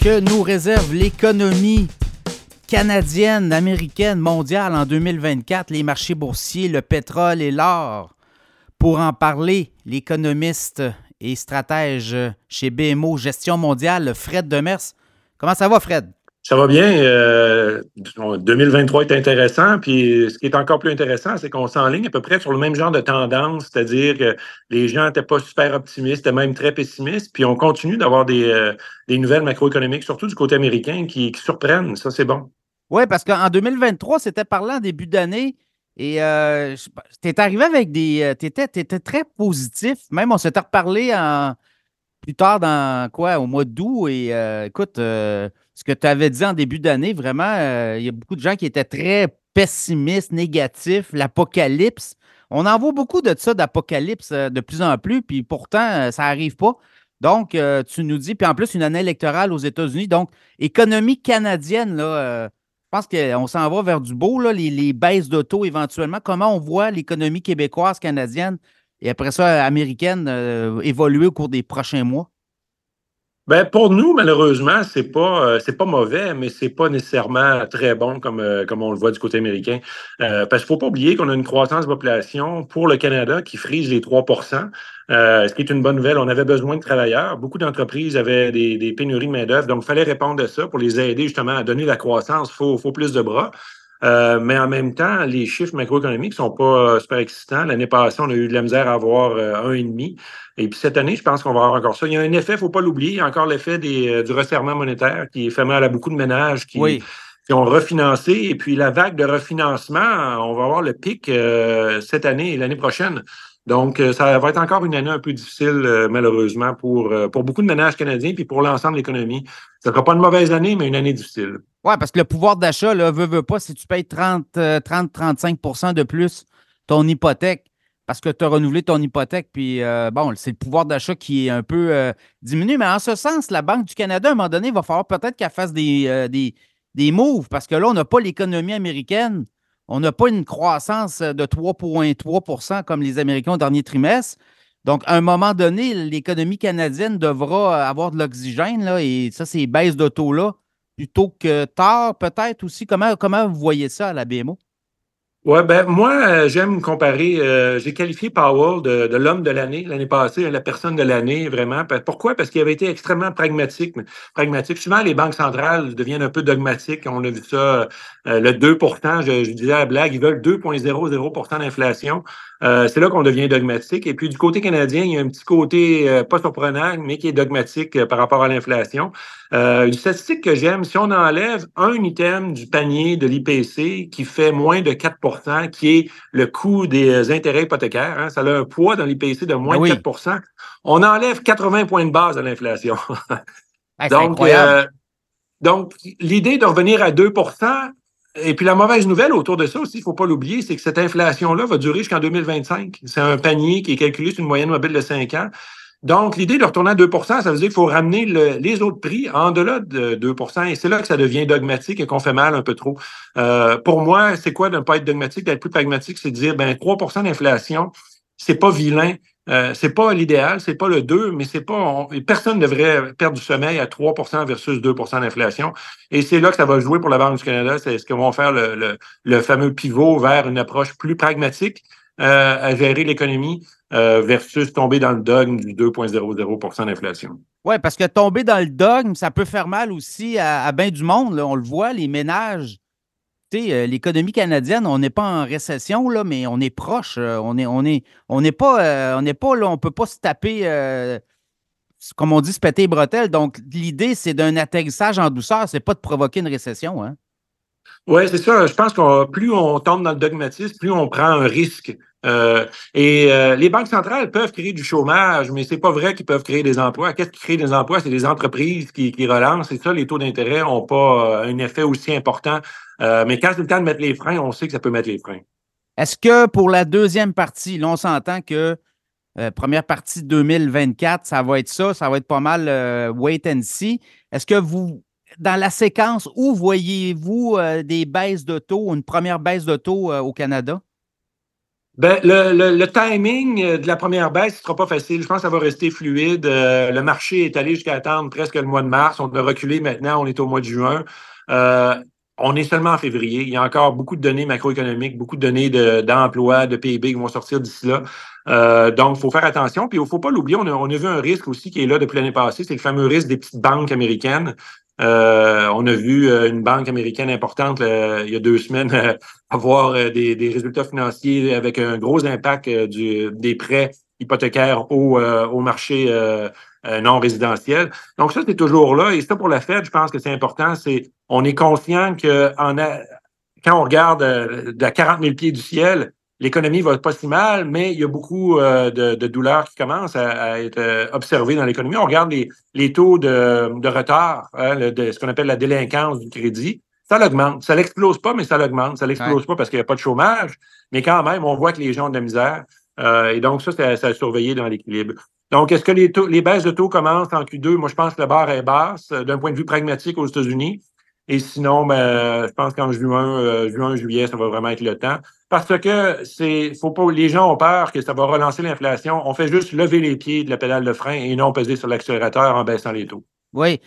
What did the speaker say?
que nous réserve l'économie canadienne, américaine, mondiale en 2024, les marchés boursiers, le pétrole et l'or. Pour en parler, l'économiste et stratège chez BMO Gestion mondiale, Fred Demers. Comment ça va, Fred? Ça va bien. 2023 euh, est intéressant. Puis ce qui est encore plus intéressant, c'est qu'on s'enligne à peu près sur le même genre de tendance, c'est-à-dire que les gens n'étaient pas super optimistes, étaient même très pessimistes. Puis on continue d'avoir des, euh, nouvelles macroéconomiques, surtout du côté américain, qui, surprennent. Ça, c'est bon. Oui, parce qu'en 2023, c'était parlant en début d'année. Et euh, tu es arrivé avec des. Tu étais, très positif. Même, on s'était reparlé plus tard dans quoi, au mois d'août. Et écoute, ce que tu avais dit en début d'année, vraiment, euh, il y a beaucoup de gens qui étaient très pessimistes, négatifs, l'apocalypse. On en voit beaucoup de ça, d'apocalypse, euh, de plus en plus, puis pourtant, euh, ça n'arrive pas. Donc, tu nous dis, puis en plus, une année électorale aux États-Unis. Donc, économie canadienne, là, je pense qu'on s'en va vers du beau, là, les, baisses d'auto éventuellement. Comment on voit l'économie québécoise, canadienne et après ça, américaine évoluer au cours des prochains mois? Ben pour nous, malheureusement, c'est pas euh, c'est pas mauvais, mais c'est pas nécessairement très bon comme, euh, comme on le voit du côté américain. Euh, parce qu'il faut pas oublier qu'on a une croissance de population pour le Canada qui frise les 3% ce qui est une bonne nouvelle. On avait besoin de travailleurs. Beaucoup d'entreprises avaient des, pénuries de main-d'œuvre, donc il fallait répondre à ça pour les aider justement à donner la croissance. Il faut, faut plus de bras. Euh, mais en même temps, les chiffres macroéconomiques sont pas euh, super excitants. L'année passée, on a eu de la misère à avoir euh, un et demi. Et puis cette année, je pense qu'on va avoir encore ça. Il y a un effet, il faut pas l'oublier, il y a encore l'effet du resserrement monétaire qui fait mal à beaucoup de ménages qui, qui ont refinancé. Et puis la vague de refinancement, on va avoir le pic cette année et l'année prochaine. Donc, ça va être encore une année un peu difficile, malheureusement, pour, pour beaucoup de ménages canadiens puis pour l'ensemble de l'économie. Ce ne sera pas une mauvaise année, mais une année difficile. Oui, parce que le pouvoir d'achat, là, veut, veut pas, si tu payes 30-35% euh, de plus ton hypothèque, parce que tu as renouvelé ton hypothèque, puis euh, bon, c'est le pouvoir d'achat qui est un peu euh, diminué. Mais en ce sens, la Banque du Canada, à un moment donné, il va falloir peut-être qu'elle fasse des, des, des, moves, parce que là, on n'a pas l'économie américaine. On n'a pas une croissance de 3,3% comme les Américains au dernier trimestre. Donc, à un moment donné, l'économie canadienne devra avoir de l'oxygène, et ça, ces baisses de taux-là plutôt que tard, peut-être aussi. Comment, comment vous voyez ça à la BMO? Oui, ben moi, euh, j'aime comparer. Euh, j'ai qualifié Powell de, l'homme de l'année l'année passée, la personne de l'année, vraiment. Pourquoi? Parce qu'il avait été extrêmement pragmatique. pragmatique. Souvent, les banques centrales deviennent un peu dogmatiques. On a vu ça, euh, le 2 je, je, disais à la blague, ils veulent 2,00% d'inflation. c'est là qu'on devient dogmatique. Et puis, du côté canadien, il y a un petit côté pas surprenant, mais qui est dogmatique par rapport à l'inflation. une statistique que j'aime, si on enlève un item du panier de l'IPC qui fait moins de 4 qui est le coût des intérêts hypothécaires. Hein. Ça a un poids dans l'IPC de moins de 4 On enlève 80 points de base à l'inflation. donc, euh, donc, l'idée de revenir à 2% et puis la mauvaise nouvelle autour de ça aussi, il ne faut pas l'oublier, c'est que cette inflation-là va durer jusqu'en 2025. C'est un panier qui est calculé sur une moyenne mobile de 5 ans. Donc, l'idée de retourner à 2 ça veut dire qu'il faut ramener les autres prix en delà de 2 et c'est là que ça devient dogmatique et qu'on fait mal un peu trop. Euh, pour moi, c'est quoi de ne pas être dogmatique, d'être plus pragmatique, c'est de dire, ben 3 d'inflation, c'est pas vilain, euh, c'est pas l'idéal, c'est pas le 2, mais c'est pas. personne ne devrait perdre du sommeil à 3 versus 2% d'inflation. Et c'est là que ça va jouer pour la Banque du Canada. C'est ce qu'ils vont faire le, le, fameux pivot vers une approche plus pragmatique euh, à gérer l'économie. Euh, versus tomber dans le dogme du 2,00% d'inflation. Oui, parce que tomber dans le dogme, ça peut faire mal aussi à, à bien du monde. On le voit, les ménages. Euh, l'économie canadienne, on n'est pas en récession, là, mais on est proche. Euh, on n'est on est, on pas, on pas là, on ne peut pas se taper, comme on dit, se péter les bretelles. Donc, l'idée, c'est d'un atterrissage en douceur, c'est pas de provoquer une récession. Hein? Oui, c'est ça. Je pense que plus on tombe dans le dogmatisme, plus on prend un risque. Euh, et euh, les banques centrales peuvent créer du chômage, mais c'est pas vrai qu'ils peuvent créer des emplois. Qu'est-ce qui crée des emplois? C'est des entreprises qui, qui relancent. Et ça, les taux d'intérêt n'ont pas euh, un effet aussi important. mais quand c'est le temps de mettre les freins, on sait que ça peut mettre les freins. Est-ce que pour la deuxième partie, là, on s'entend que première partie 2024, ça va être ça, ça va être pas mal wait and see. Est-ce que vous, dans la séquence, où voyez-vous des baisses de taux, une première baisse de taux au Canada? Ben, le, timing de la première baisse ne sera pas facile. Je pense que ça va rester fluide. Euh, le marché est allé jusqu'à attendre presque le mois de mars. On a reculé maintenant, on est au mois de juin. Euh, on est seulement en février. Il y a encore beaucoup de données macroéconomiques, beaucoup de données d'emploi, de, PIB qui vont sortir d'ici là. Euh, donc, il faut faire attention. Puis, il ne faut pas l'oublier, on a, on a vu un risque aussi qui est là depuis l'année passée. C'est le fameux risque des petites banques américaines. Euh, on a vu euh, une banque américaine importante il y a deux semaines avoir des, résultats financiers avec un gros impact des prêts hypothécaires au, marché non résidentiel. Donc ça, c'est toujours là. Et ça, pour la Fed, je pense que c'est important. On est conscient que quand on regarde de 40 000 pieds du ciel, l'économie va pas si mal, mais il y a beaucoup euh, de, douleurs qui commencent à, être euh, observées dans l'économie. On regarde les, taux de, retard, hein, de ce qu'on appelle la délinquance du crédit. Ça l'augmente. Ça l'explose pas, mais ça l'augmente. Ça l'explose pas parce qu'il n'y a pas de chômage, mais quand même, on voit que les gens ont de la misère. Euh, et donc, ça, c'est à, surveiller dans l'équilibre. Donc, est-ce que les, les baisses de taux commencent en Q2? Moi, je pense que la barre est basse d'un point de vue pragmatique aux États-Unis. Et sinon, ben, je pense qu'en juin, juin, juillet, ça va vraiment être le temps parce que c'est, faut pas, les gens ont peur que ça va relancer l'inflation. On fait juste lever les pieds de la pédale de frein et non peser sur l'accélérateur en baissant les taux. Oui.